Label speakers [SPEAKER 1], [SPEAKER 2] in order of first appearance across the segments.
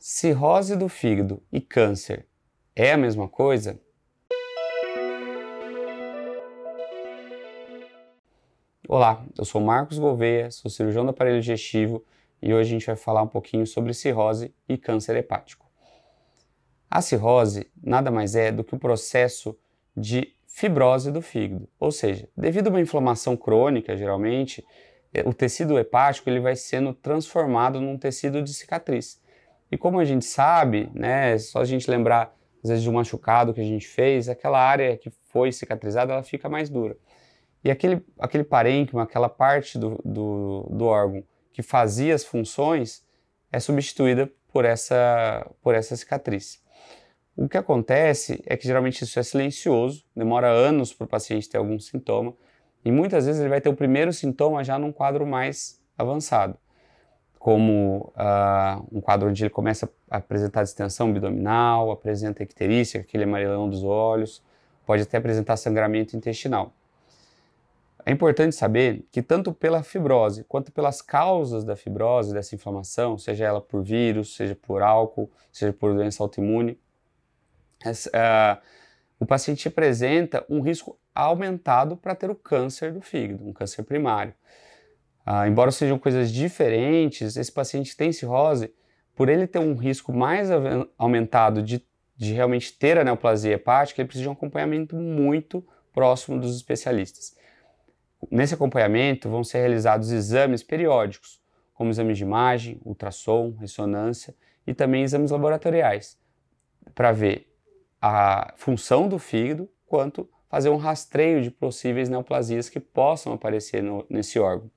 [SPEAKER 1] Cirrose do fígado e câncer é a mesma coisa? Olá, eu sou Marcos Gouveia, sou cirurgião do aparelho digestivo e hoje a gente vai falar um pouquinho sobre cirrose e câncer hepático. A cirrose nada mais é do que o processo de fibrose do fígado, ou seja, devido a uma inflamação crônica, geralmente, o tecido hepático ele vai sendo transformado num tecido de cicatriz. E como a gente sabe, né, só a gente lembrar às vezes de um machucado que a gente fez, aquela área que foi cicatrizada, ela fica mais dura. E aquele, aquele parênquima, aquela parte do, do, do órgão que fazia as funções, é substituída por essa, por essa cicatriz. O que acontece é que geralmente isso é silencioso, demora anos para o paciente ter algum sintoma, e muitas vezes ele vai ter o primeiro sintoma já num quadro mais avançado como uh, um quadro onde ele começa a apresentar distensão abdominal, apresenta icterícia, aquele amarelão dos olhos, pode até apresentar sangramento intestinal. É importante saber que tanto pela fibrose quanto pelas causas da fibrose, dessa inflamação, seja ela por vírus, seja por álcool, seja por doença autoimune, essa, uh, o paciente apresenta um risco aumentado para ter o câncer do fígado, um câncer primário. Ah, embora sejam coisas diferentes, esse paciente tem cirrose, por ele ter um risco mais aumentado de, de realmente ter a neoplasia hepática, ele precisa de um acompanhamento muito próximo dos especialistas. Nesse acompanhamento vão ser realizados exames periódicos, como exames de imagem, ultrassom, ressonância e também exames laboratoriais, para ver a função do fígado, quanto fazer um rastreio de possíveis neoplasias que possam aparecer no, nesse órgão.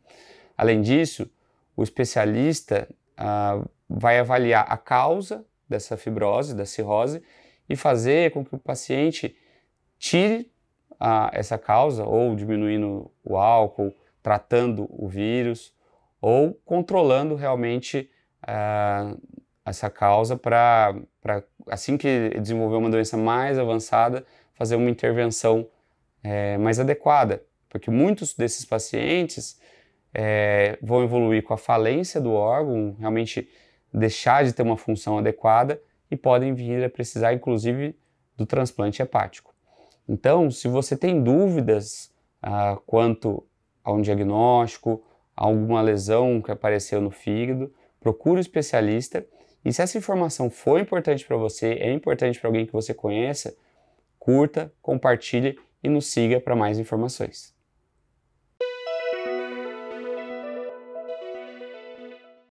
[SPEAKER 1] Além disso, o especialista ah, vai avaliar a causa dessa fibrose, da cirrose, e fazer com que o paciente tire ah, essa causa, ou diminuindo o álcool, tratando o vírus, ou controlando realmente ah, essa causa para, assim que desenvolver uma doença mais avançada, fazer uma intervenção é, mais adequada. Porque muitos desses pacientes é, vão evoluir com a falência do órgão, realmente deixar de ter uma função adequada e podem vir a precisar, inclusive, do transplante hepático. Então, se você tem dúvidas ah, quanto a um diagnóstico, a alguma lesão que apareceu no fígado, procure um especialista. E se essa informação for importante para você, é importante para alguém que você conheça, curta, compartilhe e nos siga para mais informações.